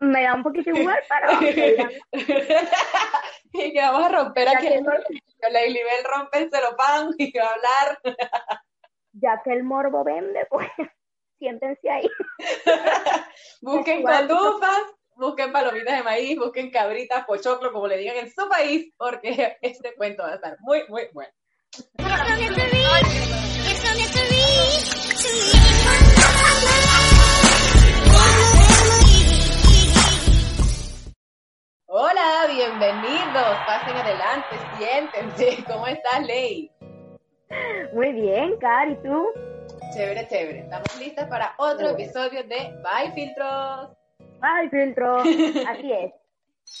me da un poquito igual, pero... y que vamos a romper aquí. El... Lady Bell rompe el y va a hablar. ya que el morbo vende, pues siéntense ahí. busquen cotufas, busquen palomitas de maíz, busquen cabritas, pochoclo, como le digan en su país, porque este cuento va a estar muy, muy bueno. Hola, bienvenidos. Pasen adelante, siéntense. ¿Cómo estás, Ley? Muy bien, Cari, ¿y tú? Chévere, chévere. Estamos listas para otro episodio de Bye Filtros. Bye Filtros. Así es.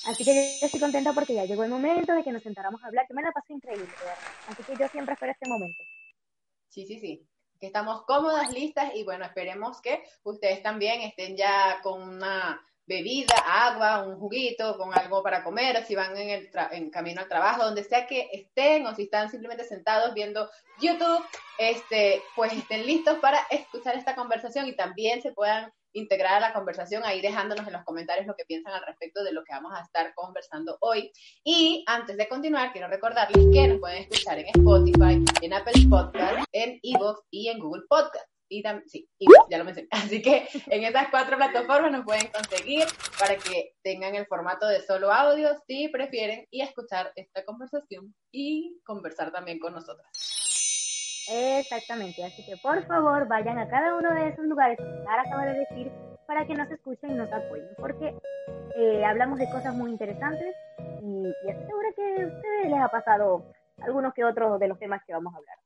Así que yo estoy contenta porque ya llegó el momento de que nos sentáramos a hablar, que me la pasé increíble, Así que yo siempre espero este momento. Sí, sí, sí. Que estamos cómodas, listas y bueno, esperemos que ustedes también estén ya con una bebida, agua, un juguito, con algo para comer, si van en el en camino al trabajo, donde sea que estén, o si están simplemente sentados viendo YouTube, este, pues estén listos para escuchar esta conversación y también se puedan integrar a la conversación ahí dejándonos en los comentarios lo que piensan al respecto de lo que vamos a estar conversando hoy. Y antes de continuar, quiero recordarles que nos pueden escuchar en Spotify, en Apple Podcast, en Evox y en Google Podcast y también, sí, y ya lo mencioné. Así que en esas cuatro plataformas nos pueden conseguir para que tengan el formato de solo audio si prefieren y escuchar esta conversación y conversar también con nosotras. Exactamente, así que por favor vayan a cada uno de esos lugares que Sara acaba de decir para que nos escuchen y nos apoyen, porque eh, hablamos de cosas muy interesantes y, y estoy segura que a ustedes les ha pasado algunos que otros de los temas que vamos a hablar.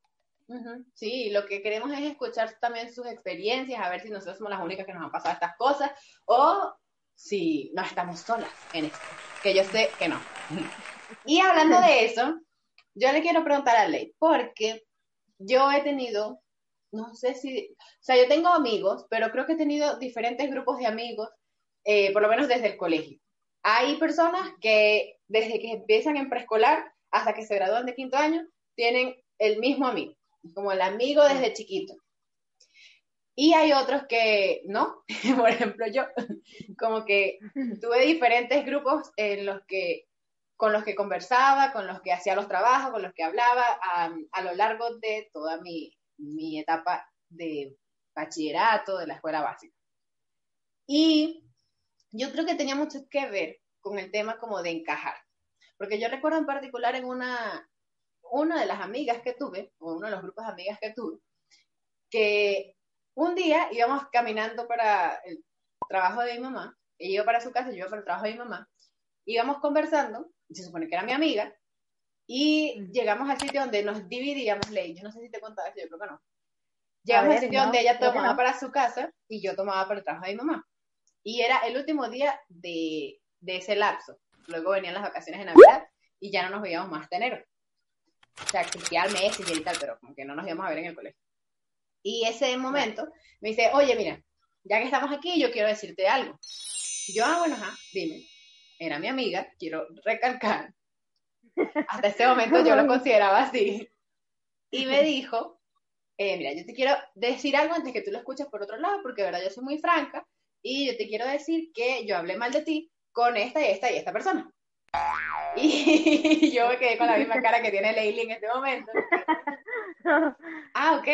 Sí, lo que queremos es escuchar también sus experiencias, a ver si nosotros somos las únicas que nos han pasado estas cosas o si no estamos solas en esto, que yo sé que no. Y hablando de eso, yo le quiero preguntar a Ley, porque yo he tenido, no sé si, o sea, yo tengo amigos, pero creo que he tenido diferentes grupos de amigos, eh, por lo menos desde el colegio. Hay personas que desde que empiezan en preescolar hasta que se gradúan de quinto año, tienen el mismo amigo como el amigo desde chiquito. Y hay otros que no, por ejemplo yo, como que tuve diferentes grupos en los que, con los que conversaba, con los que hacía los trabajos, con los que hablaba a, lo largo de toda mi, mi etapa de bachillerato, de la escuela básica. Y yo creo que tenía mucho que ver con el tema como de encajar, porque yo recuerdo en particular en una, una de las amigas que tuve, o uno de los grupos de amigas que tuve, que un día íbamos caminando para el trabajo de mi mamá, ella iba para su casa, yo iba para el trabajo de mi mamá, íbamos conversando, se supone que era mi amiga, y llegamos al sitio donde nos dividíamos, ley, yo no sé si te contaba eso, yo creo que no. Llegamos al sitio donde ella tomaba para su casa y yo tomaba para el trabajo de mi mamá. Y era el último día de, de ese lapso. Luego venían las vacaciones de Navidad y ya no nos veíamos más hasta enero o sea, al mes y tal, pero como que no nos íbamos a ver en el colegio. Y ese momento me dice, oye, mira, ya que estamos aquí, yo quiero decirte algo. Yo, ah, bueno, ajá, dime. Era mi amiga, quiero recalcar. Hasta ese momento yo lo consideraba así. Y me dijo, eh, mira, yo te quiero decir algo antes que tú lo escuches por otro lado, porque de verdad yo soy muy franca, y yo te quiero decir que yo hablé mal de ti con esta y esta y esta persona. Y yo me quedé con la misma cara que tiene Leili en este momento. ah, ok.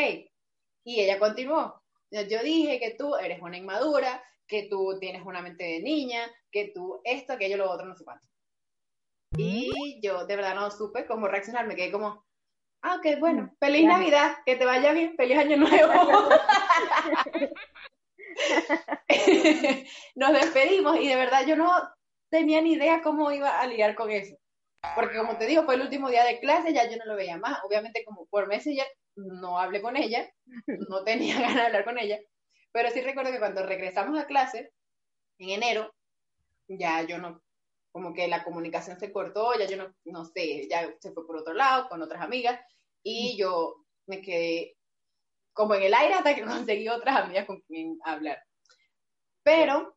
Y ella continuó. Yo dije que tú eres una inmadura, que tú tienes una mente de niña, que tú esto, aquello, lo otro, no sé cuánto. Y yo de verdad no supe cómo reaccionar, me quedé como, ah, ok, bueno, feliz Navidad, que te vaya bien, feliz año nuevo. Nos despedimos y de verdad yo no tenía ni idea cómo iba a lidiar con eso. Porque como te digo, fue el último día de clase, ya yo no lo veía más. Obviamente como por meses ya no hablé con ella, no tenía ganas de hablar con ella. Pero sí recuerdo que cuando regresamos a clase, en enero, ya yo no, como que la comunicación se cortó, ya yo no, no sé, ya se fue por otro lado con otras amigas. y yo me quedé como en el aire hasta que conseguí otras amigas con quien hablar. Pero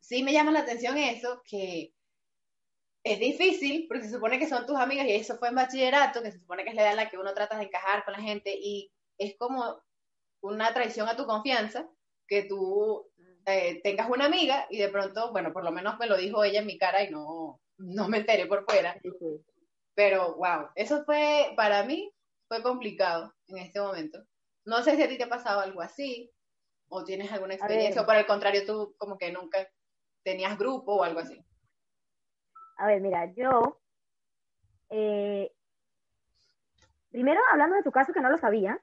sí me llama la atención eso, que es difícil, porque se supone que son tus amigas y eso fue en bachillerato, que se supone que es la edad en la que uno trata de encajar con la gente y es como una traición a tu confianza que tú eh, tengas una amiga y de pronto, bueno, por lo menos me lo dijo ella en mi cara y no, no me enteré por fuera. Pero, wow, eso fue, para mí, fue complicado en este momento. No sé si a ti te ha pasado algo así, o tienes alguna experiencia, o por el contrario, tú como que nunca tenías grupo o algo así. A ver, mira, yo, eh, primero hablando de tu caso que no lo sabía,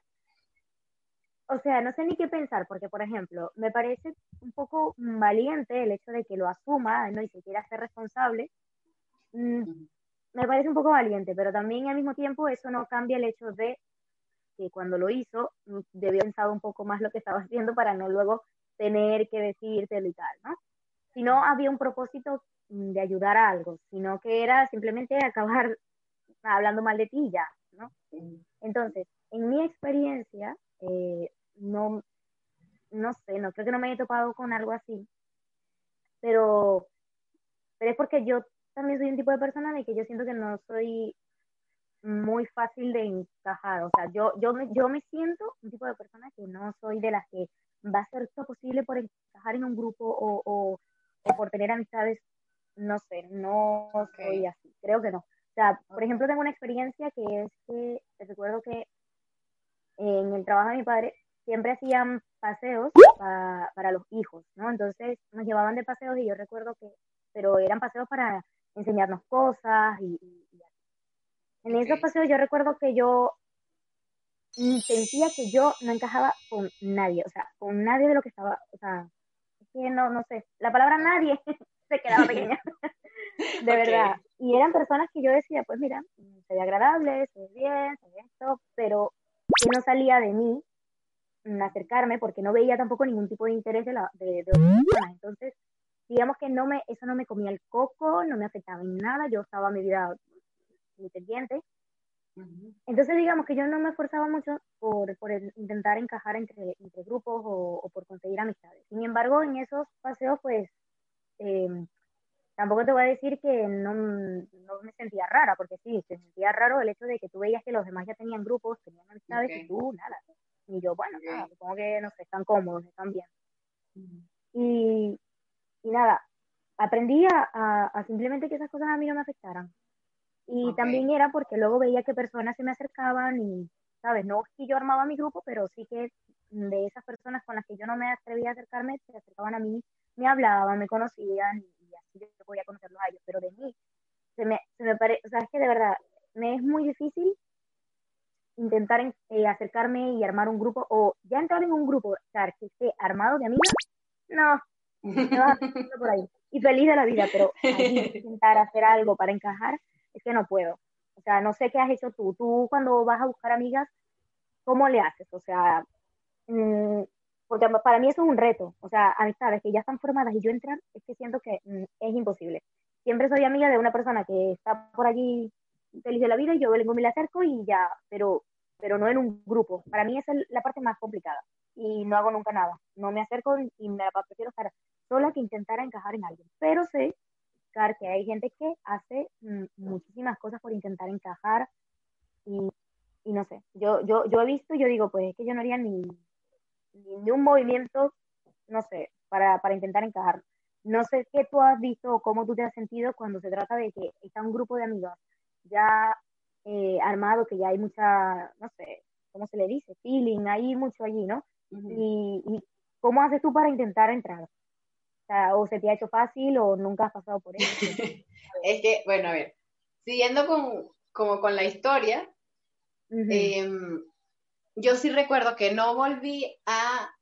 o sea, no sé ni qué pensar, porque por ejemplo, me parece un poco valiente el hecho de que lo asuma, ¿no? Y se quiera ser responsable. Mm, me parece un poco valiente, pero también al mismo tiempo eso no cambia el hecho de que cuando lo hizo mm, debió pensar un poco más lo que estaba haciendo para no luego tener que decírtelo y tal, ¿no? Si no había un propósito mm, de ayudar a algo, sino que era simplemente acabar hablando mal de ti ya, ¿no? Entonces, en mi experiencia, eh, no, no sé, no creo que no me haya topado con algo así, pero, pero es porque yo también soy un tipo de persona de que yo siento que no soy muy fácil de encajar, o sea, yo, yo, me, yo me siento un tipo de persona que no soy de las que va a hacer todo posible por encajar en un grupo o, por tener amistades, no sé, no soy así, creo que no. O sea, por ejemplo, tengo una experiencia que es que recuerdo que en el trabajo de mi padre siempre hacían paseos para los hijos, ¿no? Entonces nos llevaban de paseos y yo recuerdo que, pero eran paseos para enseñarnos cosas y, En esos paseos yo recuerdo que yo sentía que yo no encajaba con nadie, o sea, con nadie de lo que estaba, o sea, que no, no sé, la palabra nadie se quedaba pequeña, de verdad. Y eran personas que yo decía, pues mira, se ve agradable, se ve bien, se ve esto, pero que no salía de mí acercarme porque no veía tampoco ningún tipo de interés de, la, de, personas. Entonces, digamos que no me, eso no me comía el coco, no me afectaba en nada, yo estaba mi vida muy pendiente. Entonces, digamos que yo no me esforzaba mucho por, por intentar encajar entre, entre grupos o, por conseguir amistades. Sin embargo, en esos paseos, pues, em, tampoco te voy a decir que no, no, me sentía rara, porque sí, se sentía raro el hecho de que tú veías que los demás ya tenían grupos, tenían amistades y tú nada. Y yo, bueno, supongo que no sé, están cómodos, están bien. Y, y nada, aprendí a, a, simplemente que esas cosas a mí no me afectaran. Y también era porque luego veía que personas se me acercaban y, ¿sabes? No que yo armaba mi grupo, pero sí que de esas personas con las que yo no me atrevía a acercarme, se acercaban a mí, me hablaban, me conocían y, así yo podía conocerlos a ellos. Pero de mí, se me, se me parece, o sea, es que de verdad, me es muy difícil intentar eh, acercarme y armar un grupo, o ya entrar en un grupo, estar que esté armado de amigos, no, me vas a por ahí. Y feliz de la vida, pero intentar hacer algo para encajar, es que no puedo. O sea, no sé qué has hecho tú. Tú cuando vas a buscar amigas, ¿cómo le haces? O sea, mm, porque para mí eso es un reto. O sea, amistades que ya están formadas y yo entrar, es que siento que mm, es imposible. Siempre soy amiga de una persona que está por allí feliz de la vida y yo vengo, me le acerco y ya, pero, pero no en un grupo. Para mí esa es la parte más complicada y no hago nunca nada. No me acerco y me prefiero estar sola que intentar encajar en alguien. Pero sé que hay gente que hace mm, muchísimas cosas por intentar encajar y, y, no sé, yo, yo, yo he visto y yo digo, pues es que yo no haría ni, ni, un movimiento, no sé, para, para intentar encajar. No sé qué tú has visto o cómo tú te has sentido cuando se trata de que está un grupo de amigos ya eh, armado, que ya hay mucha, no sé, ¿cómo se le dice? Feeling, hay mucho allí, ¿no? y, cómo haces tú para intentar entrar? O, sea, o se te ha hecho fácil o nunca has pasado por eso. es que, bueno, a ver, siguiendo con, como con la historia, em, yo sí recuerdo que no volví a,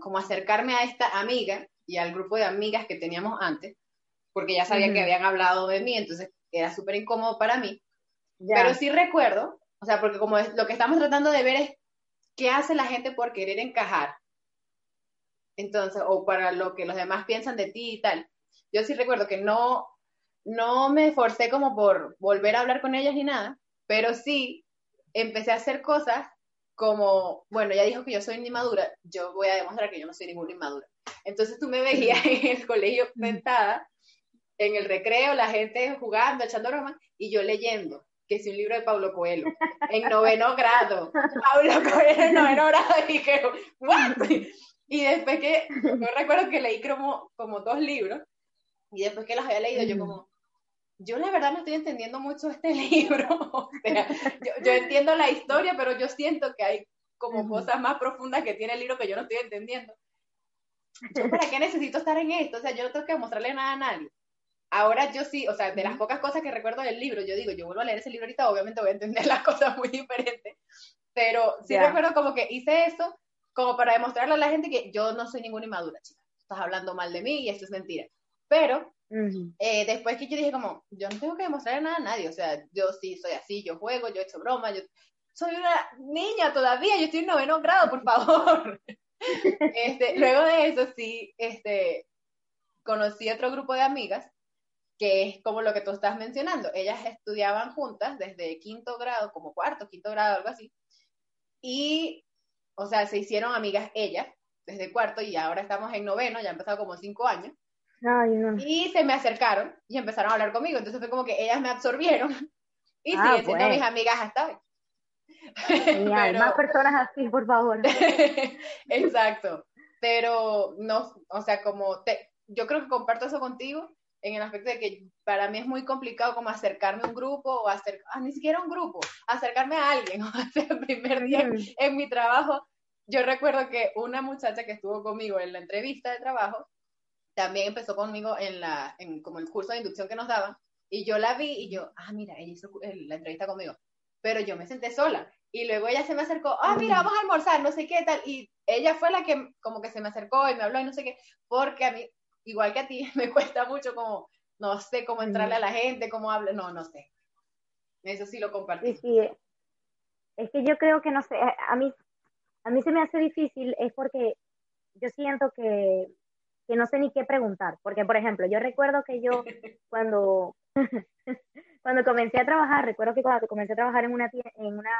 como acercarme a esta amiga y al grupo de amigas que teníamos antes, porque ya sabía que habían hablado de mí, entonces era súper incómodo para mí. Pero sí recuerdo, o sea, porque como es, lo que estamos tratando de ver es qué hace la gente por querer encajar. Entonces, o para lo que los demás piensan de ti y tal. Yo sí recuerdo que no, no me esforcé como por volver a hablar con ellas ni nada, pero sí empecé a hacer cosas como, bueno, ella dijo que yo soy inmadura, yo voy a demostrar que yo no soy ninguna inmadura. Entonces tú me veías en el colegio sentada, en el recreo, la gente jugando, echando bromas, y yo leyendo, que es un libro de Pablo Coelho, en noveno grado. Pablo Coelho en noveno grado, y dije, ¿what? Y después que, yo recuerdo que leí como, como dos libros, y después que los había leído, yo como, yo la verdad no estoy entendiendo mucho este libro. o sea, yo, entiendo la historia, pero yo siento que hay como cosas más profundas que tiene el libro que yo no estoy entendiendo. ¿para qué necesito estar en esto? O sea, yo no tengo que mostrarle nada a nadie. Ahora yo sí, o sea, de las pocas cosas que recuerdo del libro, yo digo, yo vuelvo a leer ese libro ahorita, obviamente voy a entender las cosas muy diferentes, pero sí recuerdo como que hice eso como para demostrarle a la gente que yo no soy ninguna inmadura, chica. Estás hablando mal de mí y esto es mentira. Pero eh, después que yo dije como, yo no tengo que demostrarle nada a nadie, o sea, yo sí soy así, yo juego, yo he hecho broma, yo soy una niña todavía, yo estoy en noveno grado, por favor. este, luego de eso sí, este, conocí otro grupo de amigas que es como lo que tú estás mencionando. Ellas estudiaban juntas desde quinto grado, como cuarto, quinto grado, algo así. Y, o sea, se hicieron amigas ellas desde cuarto y ahora estamos en noveno, ya han pasado como cinco años. Y se me acercaron y empezaron a hablar conmigo. Entonces fue como que ellas me absorbieron y ah, siguen siendo mis amigas hasta hoy. Más personas así, por favor. Exacto. Pero no, o sea, como te, yo creo que comparto eso contigo en el aspecto de que para mí es muy complicado como acercarme a un grupo o hacer, ah, ni siquiera un grupo, acercarme a alguien o hacer el primer día en mi trabajo. Yo recuerdo que una muchacha que estuvo conmigo en la entrevista de trabajo, también empezó conmigo en la, en como el curso de inducción que nos daban, y yo la vi y yo, ah, mira, ella hizo la entrevista conmigo, pero yo me senté sola, y luego ella se me acercó, ah, mira, vamos a almorzar, no sé qué tal, y ella fue la que como que se me acercó y me habló y no sé qué, porque a mí, igual que a ti, me cuesta mucho como, no sé cómo entrarle a la gente, cómo habla, no, no sé. Eso sí lo compartí. Sí. Es que yo creo que, no sé, a mí, a mí se me hace difícil, es porque yo siento que que no sé ni qué preguntar. Porque, por ejemplo, yo recuerdo que yo cuando, cuando comencé a trabajar, recuerdo que cuando comencé a trabajar en, una, en, una,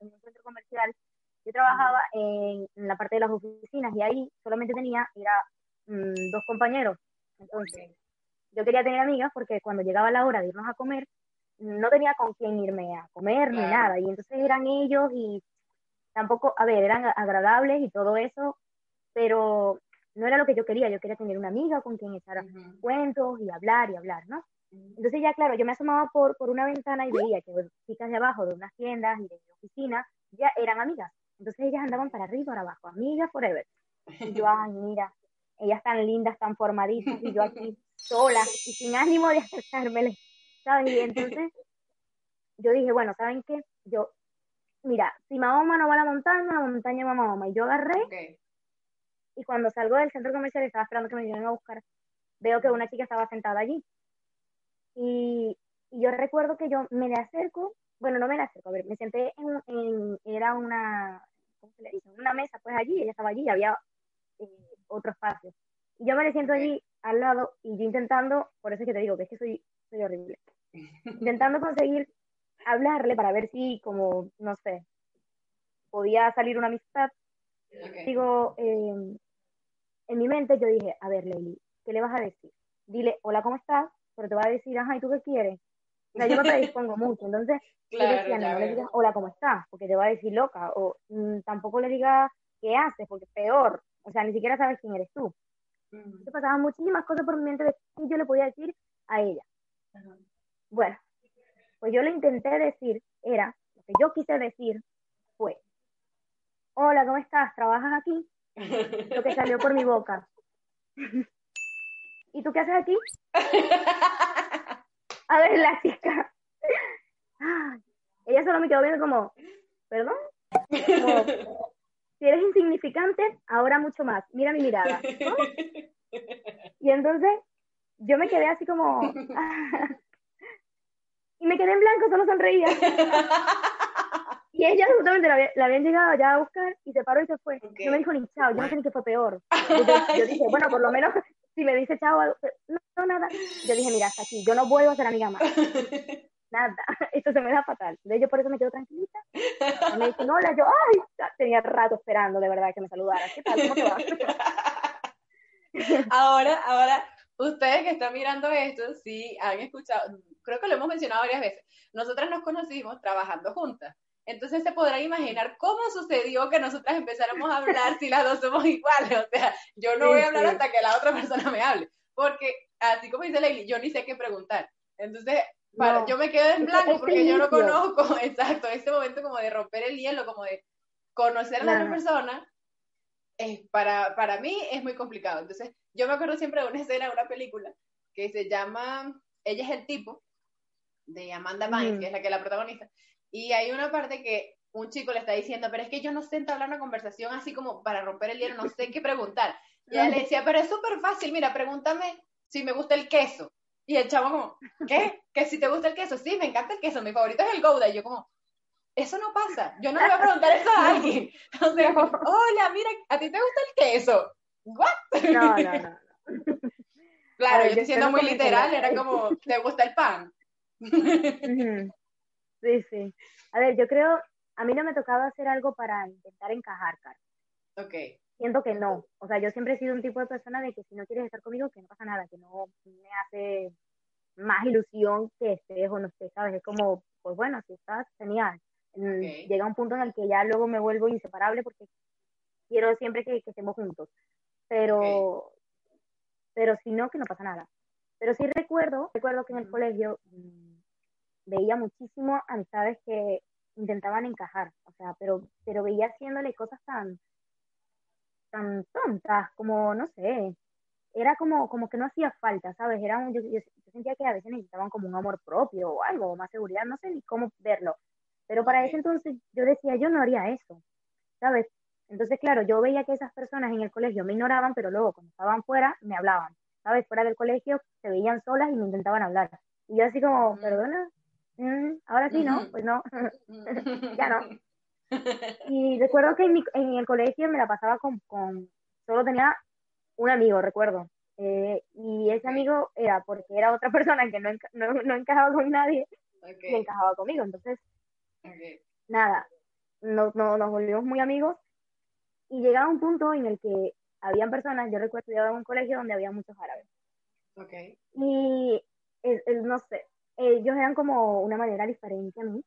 en un centro comercial, yo trabajaba en, la parte de las oficinas y ahí solamente tenía, era mm, dos compañeros. Entonces, yo quería tener amigas porque cuando llegaba la hora de irnos a comer, no tenía con quién irme a comer ni nada. Y entonces eran ellos y tampoco, a ver, eran agradables y todo eso, pero no era lo que yo quería, yo quería tener una amiga con quien echar cuentos y hablar y hablar, ¿no? Entonces ya, claro, yo me asomaba por, por una ventana y veía que chicas de abajo de unas tiendas y de oficinas ya eran amigas. Entonces ellas andaban para arriba para abajo, amigas forever. Y yo, ay, mira, ellas tan lindas, tan formaditas, y yo aquí sola y sin ánimo de acercármele, ¿sabes? Y entonces yo dije, bueno, ¿saben qué? Yo, mira, si Mahoma no va a la montaña, la montaña va a Mahoma. Y yo agarré y cuando salgo del centro comercial estaba esperando que me vinieran a buscar, veo que una chica estaba sentada allí. Y, yo recuerdo que yo me le acerco, bueno, no me le acerco, a ver, me senté en, era una, ¿cómo se le dice? Una mesa, pues allí, ella estaba allí, y había eh, otro espacio. Y yo me le siento allí al lado y yo intentando, por eso es que te digo que es que soy, soy horrible, intentando conseguir hablarle para ver si, como, no sé, podía salir una amistad. Digo, eh, en mi mente yo dije, a ver, Leili, ¿qué le vas a decir? Dile, hola, ¿cómo estás? Pero te va a decir, ajá, ¿y tú qué quieres? O sea, yo me predispongo mucho, entonces yo decía, no, le digas, hola, ¿cómo estás? Porque te va a decir loca, o mm, tampoco le digas, ¿qué haces? Porque peor, o sea, ni siquiera sabes quién eres tú. Entonces pasaban muchísimas cosas por mi mente de qué yo le podía decir a ella. Bueno, pues yo le intenté decir, era, lo que yo quise decir fue, hola, ¿cómo estás? ¿Trabajas aquí? lo que salió por mi boca. ¿Y tú qué haces aquí? A ver, la chica. Ella solo me quedó viendo como, ¿perdón? si eres insignificante, ahora mucho más. Mira mi mirada. Y entonces yo me quedé así como... y me quedé en blanco, solo sonreía. Y ella justamente la, habían llegado ya a buscar y se paró y se fue. No me dijo ni chao, yo no sé ni qué fue peor. Yo, dije, bueno, por lo menos si me dice chao, no, nada. Yo dije, mira, hasta aquí, yo no vuelvo a ser amiga más. Nada, esto se me da fatal. De yo por eso me quedo tranquilita. me dicen hola, yo, ay, tenía rato esperando de verdad que me saludara. ¿Qué tal? ¿Cómo te va? ahora, ahora, ustedes que están mirando esto, sí han escuchado, creo que lo hemos mencionado varias veces. Nosotras nos conocimos trabajando juntas. Entonces se podrá imaginar cómo sucedió que nosotras empezáramos a hablar si las dos somos iguales. O sea, yo no voy a hablar hasta que la otra persona me hable. Porque, así como dice Leili, yo ni sé qué preguntar. Entonces, yo me quedo en blanco porque yo no conozco, exacto, este momento como de romper el hielo, como de conocer a la otra persona, es, para, para mí es muy complicado. Entonces, yo me acuerdo siempre de una escena de una película que se llama Ella es el tipo, de Amanda Bynes, que es la que la protagonista, y hay una parte que un chico le está diciendo, pero es que yo no sé entablar una conversación así como para romper el hielo, no sé qué preguntar. Y ella le decía, pero es súper fácil, mira, pregúntame si me gusta el queso. Y el chavo como, ¿qué? ¿Que si te gusta el queso? Sí, me encanta el queso, mi favorito es el Gouda. Y yo como, eso no pasa, yo no le voy a preguntar eso a alguien. O sea, hola, mira, ¿a ti te gusta el queso? ¿What? No, no, no. Claro, yo estoy siendo muy literal, era como, ¿te gusta el pan? Sí, sí. A ver, yo creo, a mí no me tocaba hacer algo para intentar encajar, Carlos. Ok. Siento que no. O sea, yo siempre he sido un tipo de persona de que si no quieres estar conmigo, que no pasa nada, que no me hace más ilusión que estés o no estés, ¿sabes? Es como, pues bueno, si estás, genial. Llega un punto en el que ya luego me vuelvo inseparable porque quiero siempre que, estemos juntos. Pero, pero si no, que no pasa nada. Pero sí recuerdo, recuerdo que en el colegio mm, veía muchísimo amistades que intentaban encajar, o sea, pero, pero veía haciéndole cosas tan, tan tontas, como, no sé, era como, como que no hacía falta, ¿sabes? Era yo, yo, sentía que a veces necesitaban como un amor propio o algo, más seguridad, no sé ni cómo verlo. Pero para ese entonces yo decía, yo no haría eso, ¿sabes? Entonces, claro, yo veía que esas personas en el colegio me ignoraban, pero luego cuando estaban fuera, me hablaban, ¿sabes? Fuera del colegio se veían solas y me intentaban hablar. Y yo así como, perdona, Mm, ahora sí, ¿no? Pues no, ya no. Y recuerdo que en, el colegio me la pasaba con, con, solo tenía un amigo, recuerdo. Eh, y ese amigo era porque era otra persona que no, no, encajaba con nadie y encajaba conmigo. Entonces, nada, no, no, nos volvimos muy amigos y llegaba un punto en el que habían personas, yo recuerdo estudiaba en un colegio donde había muchos árabes. Y no sé, ellos eran como una manera diferente a mí.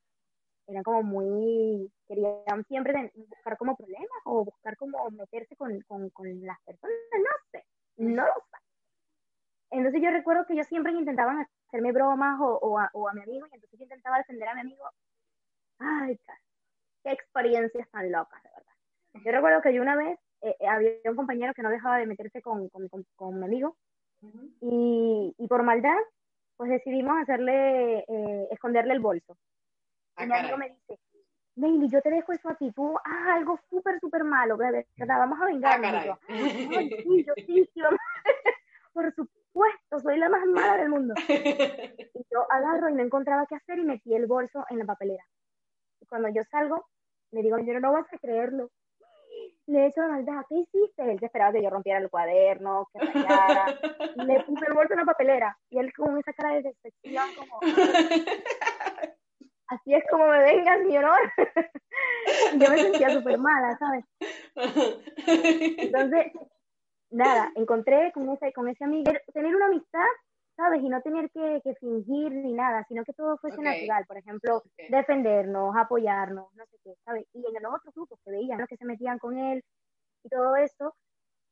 Eran como muy, querían siempre buscar como problemas o buscar como meterse con, con, con las personas, no sé, no lo sé. Entonces yo recuerdo que ellos siempre intentaban hacerme bromas o, o, a, o a mi amigo y entonces yo intentaba defender a mi amigo. Ay, qué experiencias tan locas, de verdad. Yo recuerdo que yo una vez eh, eh, había un compañero que no dejaba de meterse con, con, con, mi amigo y, y, por maldad pues decidimos hacerle, eh, esconderle el bolso. Ah, y mi amigo me dice, Meili, yo te dejo eso a ti, tú haz algo súper, súper malo, ¿verdad? Vamos a vengarnos. Ah, yo, sí, yo sí, sí, por supuesto, soy la más mala del mundo. Y yo agarro y no encontraba qué hacer y metí el bolso en la papelera. Y cuando yo salgo, le digo, yo no vas a creerlo le he hecho la maldad, ¿qué hiciste? Él se esperaba que yo rompiera el cuaderno, que rayara. le puse el bolso en la papelera y él con esa cara de decepción como... Así es como me vengan, mi honor. yo me sentía súper mala, ¿sabes? Entonces, nada, encontré con ese, con ese amigo, tener una amistad ¿sabes? Y no tener que, fingir ni nada, sino que todo fuese natural. Por ejemplo, defendernos, apoyarnos, no sé qué, ¿sabes? Y en los otros grupos que veían los que se metían con él y todo eso,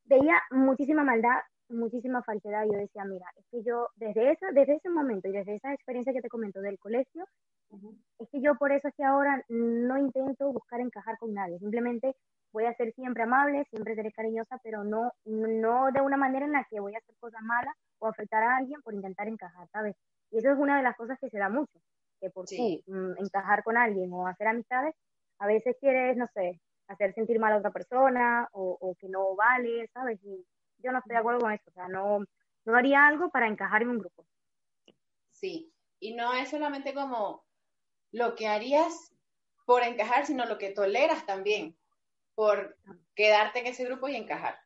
veía muchísima maldad, muchísima falsedad. Y yo decía, mira, es que yo desde, esa, desde ese momento y desde esa experiencia que te comento del colegio, es que yo por eso es que ahora no intento buscar encajar con nadie. Simplemente voy a ser siempre amable, siempre seré cariñosa, pero no, no de una manera en la que voy a hacer cosas malas o afectar a alguien por intentar encajar, ¿sabes? Y eso es una de las cosas que se da mucho, que por sí. Mm, encajar con alguien o hacer amistades, a veces quieres, no sé, hacer sentir mal a otra persona o, que no vale, ¿sabes? Y yo no estoy de acuerdo con eso, o sea, no, no haría algo para encajar en un grupo. Sí, y no es solamente como lo que harías por encajar, sino lo que toleras también por quedarte en ese grupo y encajar.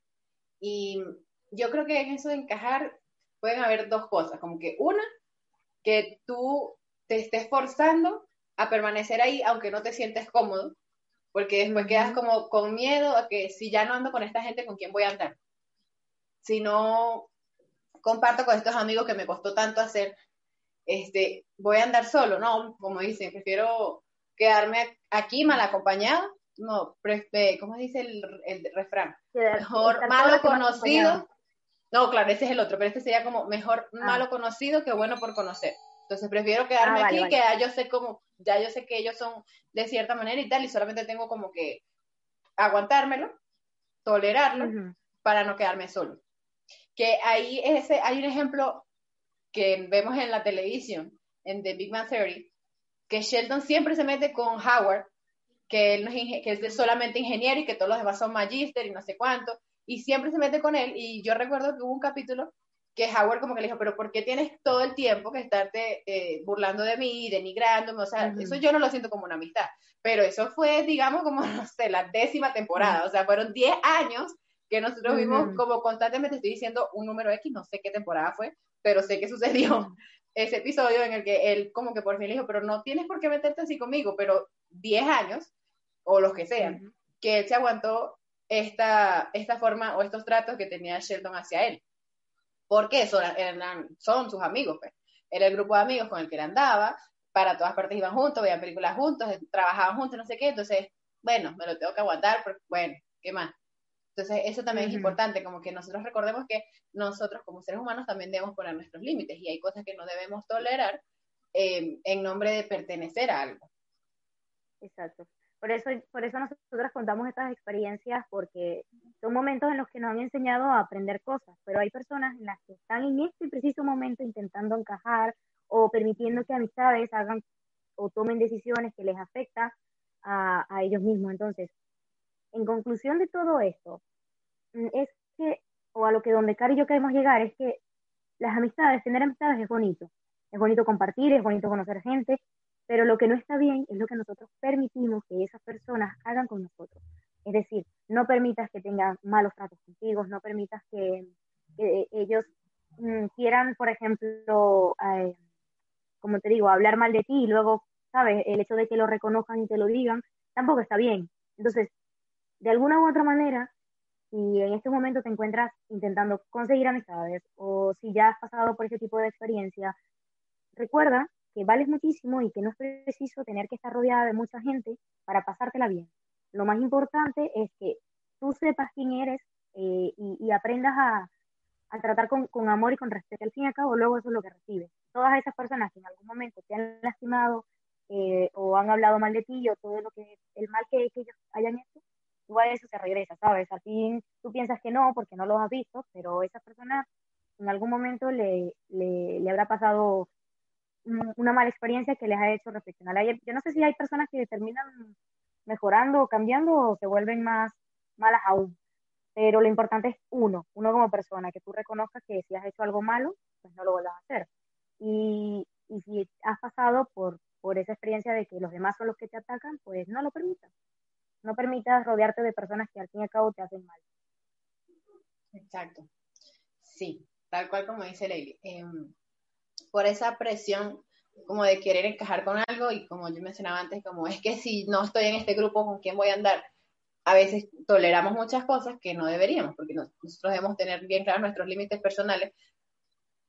Y yo creo que en eso de encajar pueden haber dos cosas, como que una, que tú te estés forzando a permanecer ahí aunque no te sientes cómodo, porque después quedas como con miedo a que si ya no ando con esta gente, ¿con quién voy a andar? Si no comparto con estos amigos que me costó tanto hacer, este, voy a andar solo, no, como dicen, prefiero quedarme aquí mal acompañado, no, eh, ¿cómo dice el, refrán? Mejor malo conocido, no, claro, ese es el otro, pero este sería como mejor ah. malo conocido que bueno por conocer. Entonces prefiero quedarme ah, aquí, que ya yo sé cómo, ya yo sé que ellos son de cierta manera y tal, y solamente tengo como que aguantármelo, tolerarlo, para no quedarme solo. Que ahí ese, hay un ejemplo que vemos en la televisión, en The Big Man Theory, que Sheldon siempre se mete con Howard, que él que es solamente ingeniero y que todos los demás son magister y no sé cuánto, y siempre se mete con él, y yo recuerdo que hubo un capítulo que Howard como que le dijo, pero ¿por qué tienes todo el tiempo que estarte eh, burlando de mí, denigrándome? O sea, eso yo no lo siento como una amistad, pero eso fue, digamos, como, no sé, la décima temporada, o sea, fueron 10 años que nosotros vimos como constantemente, estoy diciendo un número X, no sé qué temporada fue, pero sé que sucedió ese episodio en el que él como que por fin le dijo, pero no tienes por qué meterte así conmigo, pero 10 años, o los que sean, que él se aguantó esta, esta forma o estos tratos que tenía Sheldon hacia él porque son, son sus amigos, pues. Era el grupo de amigos con el que él andaba, para todas partes iban juntos, veían películas juntos, trabajaban juntos, no sé qué, entonces, bueno, me lo tengo que aguantar, porque, bueno, ¿qué más? Entonces, eso también es importante, como que nosotros recordemos que nosotros como seres humanos también debemos poner nuestros límites y hay cosas que no debemos tolerar eh, en nombre de pertenecer a algo. Exacto. Por eso, por eso nosotros contamos estas experiencias, porque son momentos en los que nos han enseñado a aprender cosas, pero hay personas en las que están en este preciso momento intentando encajar o permitiendo que amistades hagan o tomen decisiones que les afectan a, a ellos mismos. Entonces, en conclusión de todo esto, mm, es que, o a lo que donde Cari y yo queremos llegar, es que las amistades, tener amistades es bonito. Es bonito compartir, es bonito conocer gente, pero lo que no está bien es lo que nosotros permitimos que esas personas hagan con nosotros. Es decir, no permitas que tengan malos tratos contigo, no permitas que, ellos mm, quieran, por ejemplo, eh, como te digo, hablar mal de ti y luego, ¿sabes? El hecho de que lo reconozcan y te lo digan, tampoco está bien. Entonces, de alguna u otra manera, si en este momento te encuentras intentando conseguir amistades o si ya has pasado por ese tipo de experiencia, recuerda que vales muchísimo y que no es preciso tener que estar rodeada de mucha gente para pasártela bien. Lo más importante es que tú sepas quién eres eh, y, aprendas a, tratar con, amor y con respeto. Al fin y al cabo, luego eso es lo que recibes. Todas esas personas que en algún momento te han lastimado eh, o han hablado mal de ti o todo lo que el mal que, ellos hayan hecho, igual eso se regresa, ¿sabes? Al fin tú piensas que no porque no lo has visto, pero esa persona en algún momento le, le, le habrá pasado una mala experiencia que les ha hecho reflexionar. Yo no sé si hay personas que terminan mejorando o cambiando o se vuelven más malas aún, pero lo importante es uno, uno como persona, que tú reconozcas que si has hecho algo malo, pues no lo vuelvas a hacer. Y, y si has pasado por, por esa experiencia de que los demás son los que te atacan, pues no lo permitas. No permitas rodearte de personas que al fin y al cabo te hacen mal. Exacto. Sí, tal cual como dice Leili. Eh, por esa presión como de querer encajar con algo y como yo mencionaba antes, como es que si no estoy en este grupo, ¿con quién voy a andar? A veces toleramos muchas cosas que no deberíamos, porque nosotros debemos tener bien claros nuestros límites personales,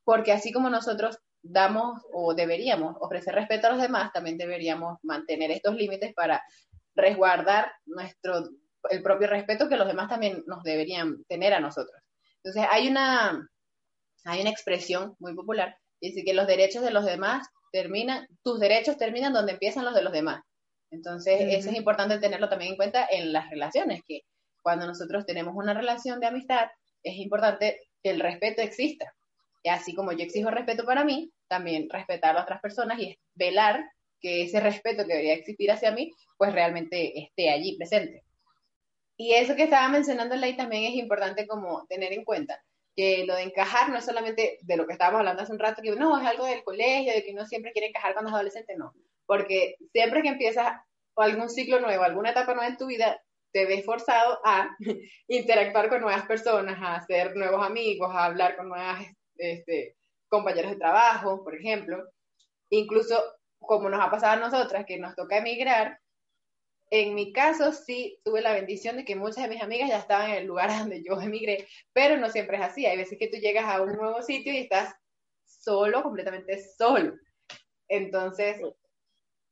porque así como nosotros damos o deberíamos ofrecer respeto a los demás, también deberíamos mantener estos límites para resguardar nuestro el propio respeto que los demás también nos deberían tener a nosotros. Entonces, hay una hay una expresión muy popular Dice que los derechos de los demás terminan, tus derechos terminan donde empiezan los de los demás. Entonces, eso es importante tenerlo también en cuenta en las relaciones, que cuando nosotros tenemos una relación de amistad, es importante que el respeto exista. Y así como yo exijo respeto para mí, también respetar a otras personas y velar que ese respeto que debería existir hacia mí, pues realmente esté allí presente. Y eso que estaba mencionando Ley también es importante como tener en cuenta, que lo de encajar no es solamente de lo que estábamos hablando hace un rato, que no, es algo del colegio, de que uno siempre quiere encajar cuando es adolescente, no. Porque siempre que empiezas algún ciclo nuevo, alguna etapa nueva en tu vida, te ves forzado a interactuar con nuevas personas, a hacer nuevos amigos, a hablar con nuevas este, compañeros de trabajo, por ejemplo. Incluso como nos ha pasado a nosotras, que nos toca emigrar, en mi caso sí tuve la bendición de que muchas de mis amigas ya estaban en el lugar donde yo emigré, pero no siempre es así. Hay veces que tú llegas a un nuevo sitio y estás solo, completamente solo. Entonces,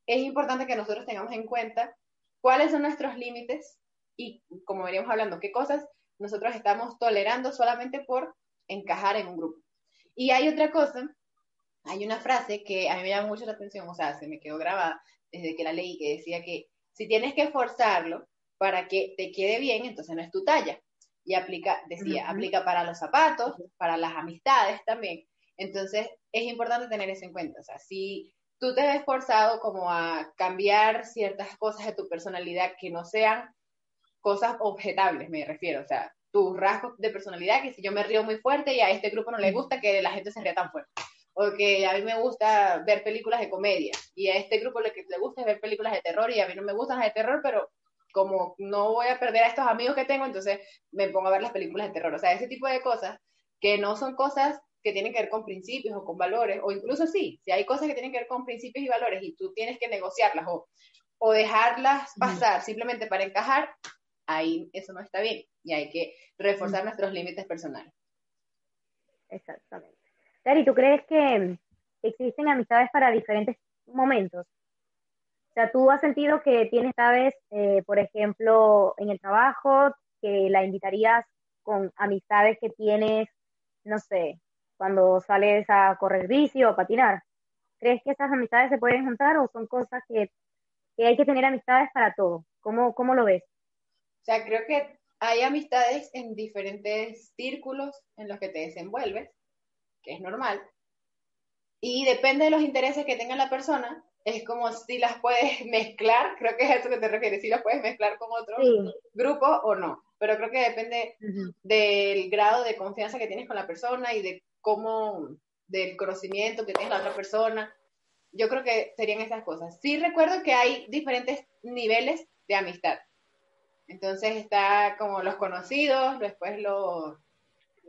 es importante que nosotros tengamos en cuenta cuáles son nuestros límites y, como veníamos hablando, qué cosas nosotros estamos tolerando solamente por encajar en un grupo. Y hay otra cosa, hay una frase que a mí me llama mucho la atención, o sea, se me quedó grabada desde que la leí, que decía que si tienes que forzarlo para que te quede bien, entonces no es tu talla. Y aplica, decía, aplica para los zapatos, para las amistades también. Entonces, es importante tener eso en cuenta. O sea, si tú te ves forzado como a cambiar ciertas cosas de tu personalidad que no sean cosas objetables, me refiero. O sea, tus rasgos de personalidad, que si yo me río muy fuerte y a este grupo no le gusta que la gente se ría tan fuerte o que a mí me gusta ver películas de comedia y a este grupo que le gusta es ver películas de terror y a mí no me gustan las de terror, pero como no voy a perder a estos amigos que tengo, entonces me pongo a ver las películas de terror. O sea, ese tipo de cosas que no son cosas que tienen que ver con principios o con valores, o incluso sí, si hay cosas que tienen que ver con principios y valores y tú tienes que negociarlas o, o dejarlas pasar simplemente para encajar, ahí eso no está bien y hay que reforzar nuestros límites personales. Exactamente. Dari, ¿tú crees que existen amistades para diferentes momentos? O sea, ¿tú has sentido que tienes vez, eh, por ejemplo, en el trabajo, que la invitarías con amistades que tienes, no sé, cuando sales a correr bici o a patinar? ¿Crees que esas amistades se pueden juntar o son cosas que, hay que tener amistades para todo? ¿Cómo, ¿Cómo lo ves? O sea, creo que hay amistades en diferentes círculos en los que te desenvuelves que es normal, y depende de los intereses que tenga la persona, es como si las puedes mezclar, creo que es a eso que te refieres, si las puedes mezclar con otro grupo o no, pero creo que depende del grado de confianza que tienes con la persona y de cómo, del conocimiento que tiene la otra persona. Yo creo que serían esas cosas. Sí recuerdo que hay diferentes niveles de amistad. Entonces está como los conocidos, después los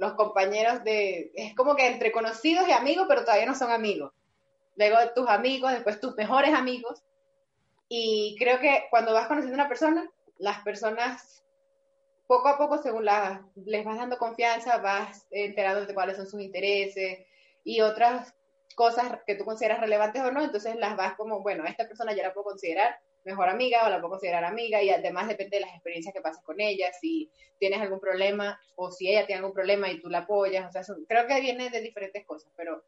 los compañeros de, es como que entre conocidos y amigos, pero todavía no son amigos. Luego tus amigos, después tus mejores amigos. Y creo que cuando vas conociendo a una persona, las personas poco a poco, según les vas dando confianza, vas enterando de cuáles son sus intereses y otras cosas que tú consideras relevantes o no, entonces las vas como, bueno, esta persona ya la puedo considerar mejor amiga o la puedo considerar amiga y además depende de las experiencias que pases con ella, si tienes algún problema o si ella tiene algún problema y tú la apoyas, o sea, creo que viene de diferentes cosas, pero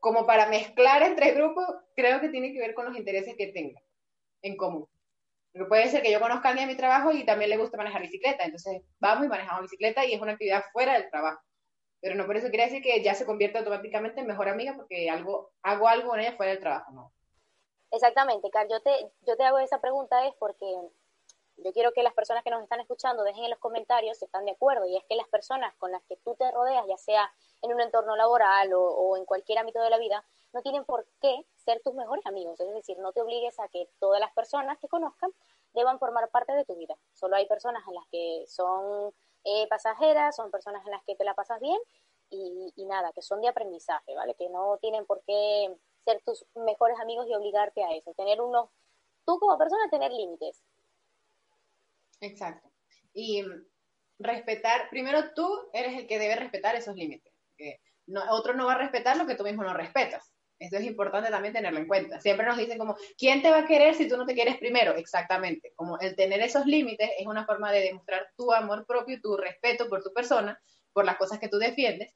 como para mezclar entre grupos, creo que tiene que ver con los intereses que tenga en común. Porque puede ser que yo conozca a alguien en mi trabajo y también le gusta manejar bicicleta, entonces vamos y manejamos bicicleta y es una actividad fuera del trabajo. Pero no por eso quiere decir que ya se convierte automáticamente en mejor amiga porque algo, hago algo con ella fuera del trabajo, no. Exactamente, Carl, yo te, yo te hago esa pregunta es porque yo quiero que las personas que nos están escuchando dejen en los comentarios si están de acuerdo, y es que las personas con las que tú te rodeas, ya sea en un entorno laboral o, en cualquier ámbito de la vida, no tienen por qué ser tus mejores amigos, es decir, no te obligues a que todas las personas que conozcan deban formar parte de tu vida. Solo hay personas en las que son eh, pasajeras, son personas en las que te la pasas bien y, y nada, que son de aprendizaje, ¿vale? Que no tienen por qué ser tus mejores amigos y obligarte a eso, tener unos, tú como persona tener límites. Exacto. Y respetar, primero tú eres el que debe respetar esos límites. No, otro no va a respetar lo que tú mismo no respetas. Eso es importante también tenerlo en cuenta. Siempre nos dicen como, ¿quién te va a querer si tú no te quieres primero? Exactamente. Como el tener esos límites es una forma de demostrar tu amor propio, tu respeto por tu persona, por las cosas que tú defiendes.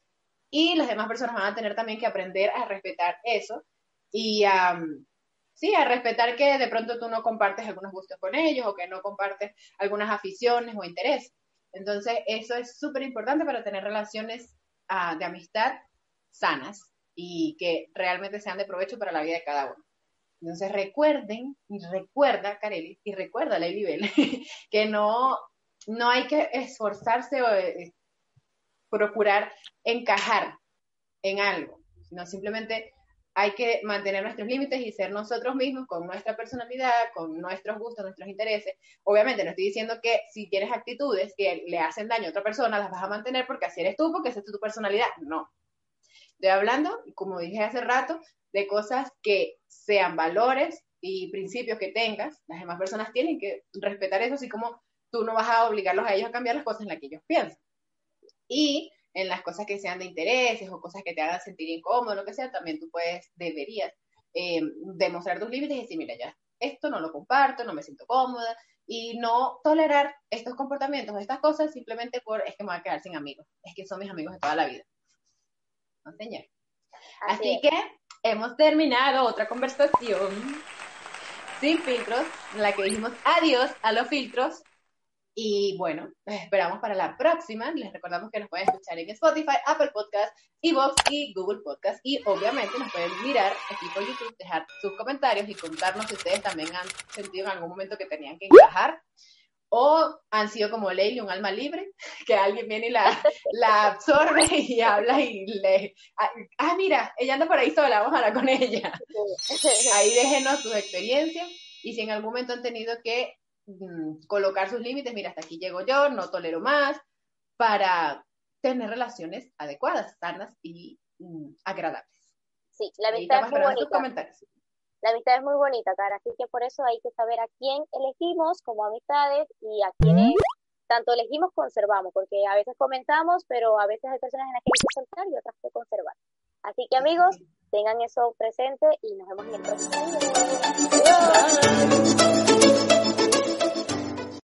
Y las demás personas van a tener también que aprender a respetar eso y a, sí, a respetar que de pronto tú no compartes algunos gustos con ellos o que no compartes algunas aficiones o intereses. Entonces, eso es súper importante para tener relaciones ah, de amistad sanas y que realmente sean de provecho para la vida de cada uno. Entonces, recuerden y recuerda, Kareli, y recuerda, Lady Bell, que no, no hay que esforzarse o eh, procurar encajar en algo, sino simplemente hay que mantener nuestros límites y ser nosotros mismos con nuestra personalidad, con nuestros gustos, nuestros intereses. Obviamente no estoy diciendo que si tienes actitudes que le hacen daño a otra persona, las vas a mantener porque así eres tú, porque esa es tu personalidad. No. Estoy hablando, como dije hace rato, de cosas que sean valores y principios que tengas. Las demás personas tienen que respetar eso, así como tú no vas a obligarlos a ellos a cambiar las cosas en las que ellos piensan. Y en las cosas que sean de intereses o cosas que te hagan sentir incómodo, lo que sea, también tú puedes, deberías eh, demostrar tus límites y decir, mira, ya, esto no lo comparto, no me siento cómoda, y no tolerar estos comportamientos, estas cosas, simplemente por, es que me voy a quedar sin amigos, es que son mis amigos de toda la vida. No, señor. Así, que hemos terminado otra conversación sin filtros, en la que dijimos adiós a los filtros y bueno, les esperamos para la próxima. Les recordamos que nos pueden escuchar en Spotify, Apple Podcast, Evox y Google Podcast. Y obviamente nos pueden mirar aquí por YouTube, dejar sus comentarios y contarnos si ustedes también han sentido en algún momento que tenían que encajar o han sido como Leili, un alma libre, que alguien viene y la, la absorbe y habla y le... Ah, ah, mira, ella anda por ahí sola, vamos a hablar con ella. Ahí déjenos sus experiencias y si en algún momento han tenido que Mm, colocar sus límites, mira, hasta aquí llego yo, no tolero más, para tener relaciones adecuadas, sanas y mm, agradables. Sí, la amistad es muy bonita. La amistad es muy bonita, cara, así que por eso hay que saber a quién elegimos como amistades y a quiénes tanto elegimos conservamos, porque a veces comentamos, pero a veces hay personas en las que hay que soltar y otras que conservar. Así que amigos, tengan eso presente y nos vemos en el próximo video.